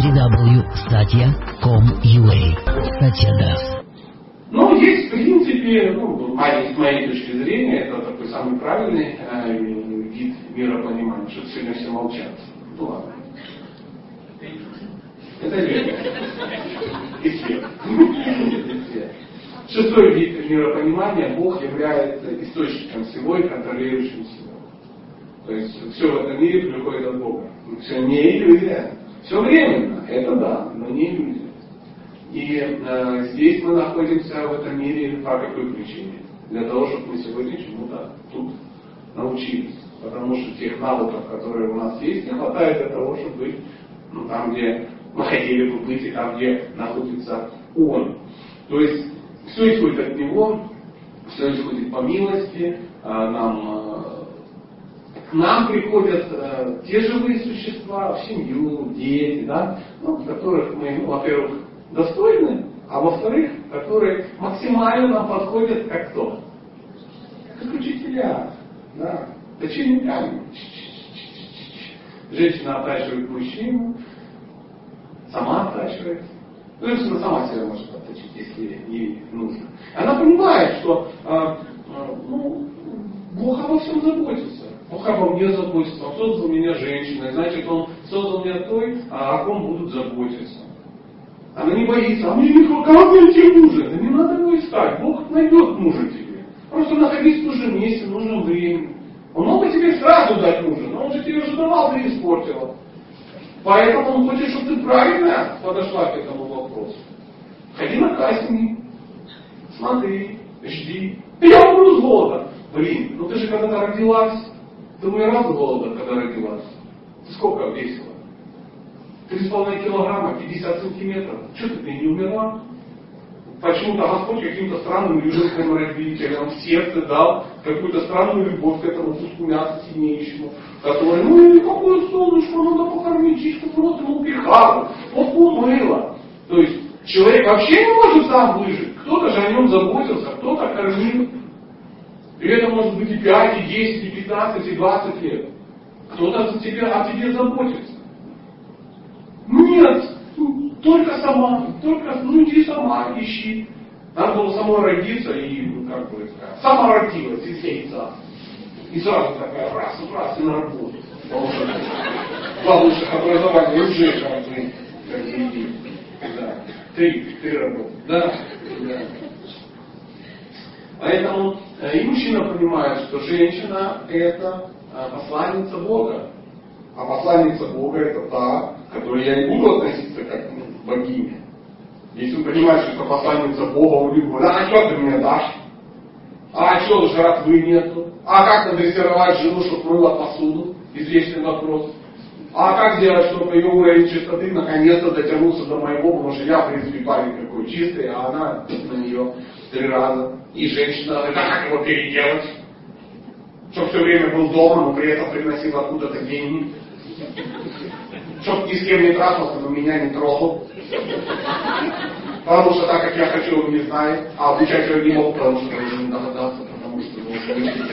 www.satya.com.ua Satya Das. Ну, есть, в принципе, ну, с моей точки зрения, это такой самый правильный э, вид миропонимания, что сегодня все молчат. Ну ладно. Это века. И свет. Шестой вид миропонимания, Бог является источником всего и контролирующим всего. То есть все в этом мире приходит от Бога. Все не иллюзия. Все временно, это да, но не иллюзия. И э, здесь мы находимся в этом мире по какой причине? Для того, чтобы мы сегодня чему-то тут научились. Потому что тех навыков, которые у нас есть, не хватает для того, чтобы быть ну, там, где мы хотели бы быть, и там, где находится Он. То есть все исходит от Него, все исходит по милости, а нам, к нам приходят э, те живые существа, в семью, дети, да, ну, которых мы, во-первых, достойны, а во-вторых, которые максимально нам подходят как кто? Как учителя, да, учениками. Женщина оттачивает мужчину, сама оттачивает. Ну, женщина сама себя может отточить, если ей нужно. Она понимает, что э, э, ну, Бог обо всем заботится. Бог обо мне заботится. Он создал меня женщиной, значит, Он создал меня той, о ком будут заботиться. Она не боится, а мне не как найти мужа? Да не надо его искать, Бог найдет мужа тебе. Просто находись в том же месте, в нужном времени. Он мог бы тебе сразу дать мужа, но он же тебе уже давал, ты испортила. Поэтому он хочет, чтобы ты правильно подошла к этому вопросу. Ходи на кастинги, смотри, жди. Я умру с голода. Блин, ну ты же когда-то родилась, умирала с голода, когда родилась. Сколько весила? 3,5 килограмма, 50 сантиметров. Что ты, не умерла? Почему-то Господь каким-то странным южным родителям в сердце дал какую-то странную любовь к этому куску мяса сильнейшему, который, ну какое солнышко, надо покормить чистку, просто ему пихал, вот умыло. То есть человек вообще не может сам выжить. Кто-то же о нем заботился, кто-то кормил. И это может быть и 5, и 10, и 15, и 20 лет. Кто-то за тебя, о тебе заботится. Нет, только сама, только, ну иди сама, ищи. Надо было самой родиться и, ну, как бы сама родилась из яйца. И сразу такая, раз, раз, и на работу. Два высших образования уже как бы, как бы, да. Три, три работы. Да, да. Поэтому и мужчина понимает, что женщина это э, посланница Бога. А посланница Бога это та, к которой я не буду относиться как ну, богиня. Если вы понимаете, что это посланница Бога, он будет а что ты мне дашь? А что жратвы нету? А как надрессировать жену, чтобы мыла посуду? Известный вопрос. А как сделать, чтобы ее уровень чистоты наконец-то дотянулся до моего, потому что я, в принципе, парень какой чистый, а она на нее три раза. И женщина, это как его переделать? Чтобы все время был дома, но при этом приносил откуда-то деньги чтоб ни с кем не трахался, но меня не трогал. Потому что так, как я хочу, он не знает. А обучать его не мог, потому что он не догадался, потому что он